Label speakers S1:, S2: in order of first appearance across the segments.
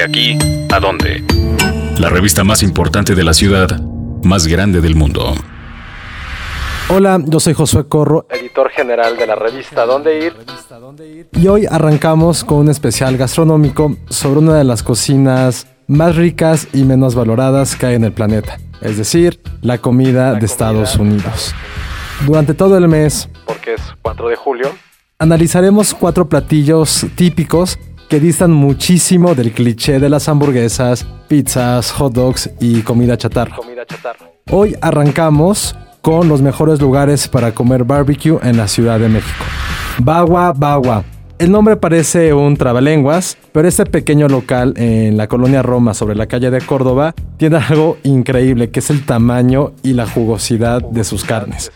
S1: De aquí a dónde. La revista más importante de la ciudad, más grande del mundo.
S2: Hola, yo soy Josué Corro, editor general de la revista Dónde Ir. Y hoy arrancamos con un especial gastronómico sobre una de las cocinas más ricas y menos valoradas que hay en el planeta, es decir, la comida de Estados Unidos. Durante todo el mes, porque es 4 de julio, analizaremos cuatro platillos típicos que distan muchísimo del cliché de las hamburguesas, pizzas, hot dogs y comida chatarra. Hoy arrancamos con los mejores lugares para comer barbecue en la Ciudad de México. Bagua Bagua. El nombre parece un trabalenguas, pero este pequeño local en la colonia Roma sobre la calle de Córdoba tiene algo increíble, que es el tamaño y la jugosidad de sus carnes.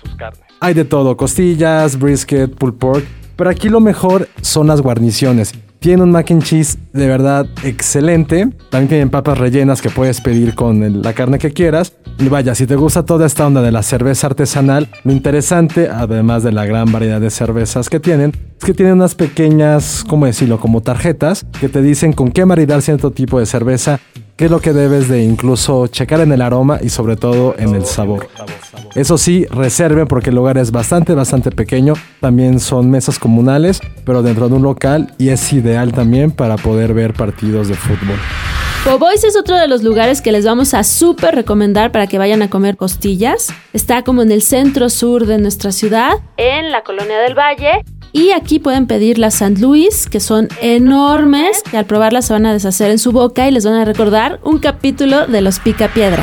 S2: Hay de todo, costillas, brisket, pulled pork, pero aquí lo mejor son las guarniciones. Tiene un mac and cheese de verdad excelente. También tienen papas rellenas que puedes pedir con la carne que quieras. Y vaya, si te gusta toda esta onda de la cerveza artesanal, lo interesante, además de la gran variedad de cervezas que tienen, es que tienen unas pequeñas, ¿cómo decirlo?, como tarjetas que te dicen con qué maridar cierto tipo de cerveza qué es lo que debes de incluso checar en el aroma y sobre todo en el sabor. Eso sí, reserven porque el lugar es bastante, bastante pequeño. También son mesas comunales, pero dentro de un local y es ideal también para poder ver partidos de fútbol.
S3: Bobois es otro de los lugares que les vamos a súper recomendar para que vayan a comer costillas. Está como en el centro sur de nuestra ciudad, en la colonia del Valle. Y aquí pueden pedir las St. Louis, que son enormes, y al probarlas se van a deshacer en su boca y les van a recordar un capítulo de los Pica Piedra.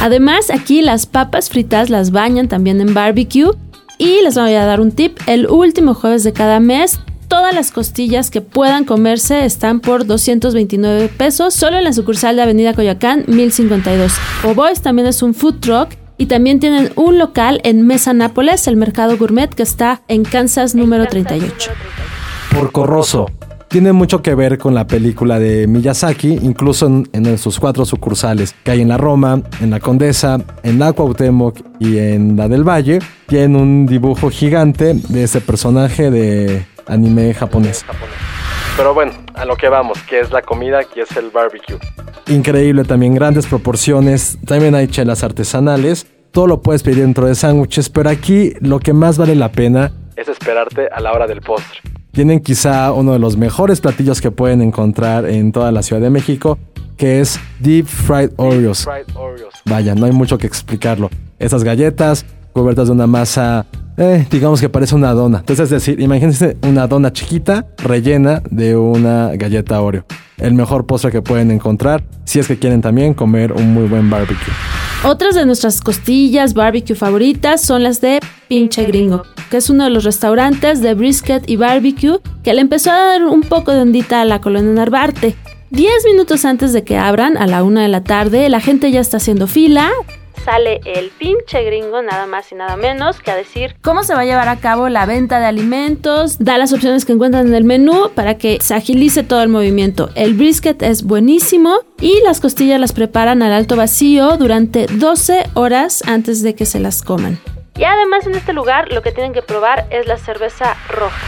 S3: Además, aquí las papas fritas las bañan también en barbecue. Y les voy a dar un tip, el último jueves de cada mes todas las costillas que puedan comerse están por 229 pesos, solo en la sucursal de Avenida Coyoacán, 1052. Boys también es un food truck y también tienen un local en Mesa Nápoles, el mercado gourmet que está en Kansas número 38.
S2: Por Corroso. Tiene mucho que ver con la película de Miyazaki, incluso en, sus cuatro sucursales, que hay en la Roma, en la Condesa, en la Cuauhtémoc y en la del Valle. Tiene un dibujo gigante de ese personaje de anime japonés. Pero bueno, a lo que vamos, que es la comida, que es el barbecue. Increíble también, grandes proporciones. También hay chelas artesanales. Todo lo puedes pedir dentro de sándwiches, pero aquí lo que más vale la pena es esperarte a la hora del postre. Tienen quizá uno de los mejores platillos que pueden encontrar en toda la Ciudad de México, que es Deep Fried Oreos. Vaya, no hay mucho que explicarlo. Esas galletas cubiertas de una masa eh, digamos que parece una dona. Entonces, es decir, imagínense una dona chiquita rellena de una galleta Oreo. El mejor postre que pueden encontrar si es que quieren también comer un muy buen barbecue.
S3: Otras de nuestras costillas barbecue favoritas son las de Pinche Gringo, que es uno de los restaurantes de brisket y barbecue que le empezó a dar un poco de ondita a la colonia Narvarte. Diez minutos antes de que abran, a la una de la tarde, la gente ya está haciendo fila, sale el pinche gringo, nada más y nada menos, que a decir cómo se va a llevar a cabo la venta de alimentos, da las opciones que encuentran en el menú para que se agilice todo el movimiento. El brisket es buenísimo y las costillas las preparan al alto vacío durante 12 horas antes de que se las coman. Y además en este lugar lo que tienen que probar es la cerveza roja.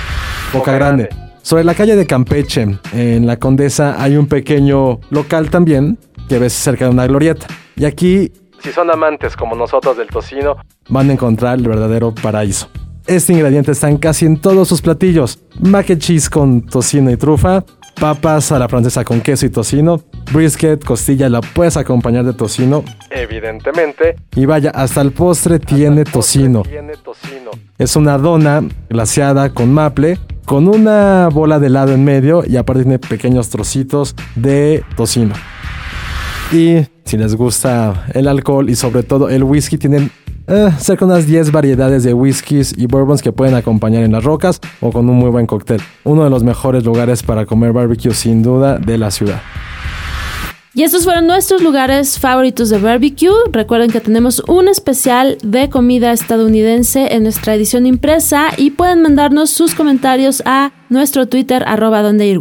S2: Boca Grande. Sobre la calle de Campeche, en la Condesa, hay un pequeño local también que ves cerca de una glorieta. Y aquí si son amantes como nosotros del tocino, van a encontrar el verdadero paraíso. Este ingrediente está en casi en todos sus platillos. Mac and cheese con tocino y trufa, papas a la francesa con queso y tocino, brisket, costilla la puedes acompañar de tocino, evidentemente. Y vaya, hasta el postre, tiene, tocino. tiene tocino. Es una dona glaseada con maple, con una bola de helado en medio y aparte tiene pequeños trocitos de tocino. Y si les gusta el alcohol y sobre todo el whisky, tienen eh, cerca de unas 10 variedades de whiskies y bourbons que pueden acompañar en las rocas o con un muy buen cóctel. Uno de los mejores lugares para comer barbecue sin duda de la ciudad.
S3: Y estos fueron nuestros lugares favoritos de barbecue. Recuerden que tenemos un especial de comida estadounidense en nuestra edición impresa y pueden mandarnos sus comentarios a nuestro Twitter arroba donde ir.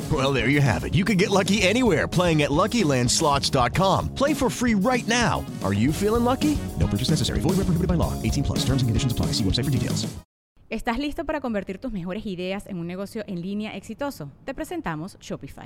S4: Well, there you have it. You can get lucky anywhere playing at LuckyLandSlots.com. Play for free right now. Are you feeling lucky? No purchase necessary. Void where prohibited by law. 18 plus. Terms and conditions apply. See website for details.
S5: ¿Estás listo para convertir tus mejores ideas en un negocio en línea exitoso? Te presentamos Shopify.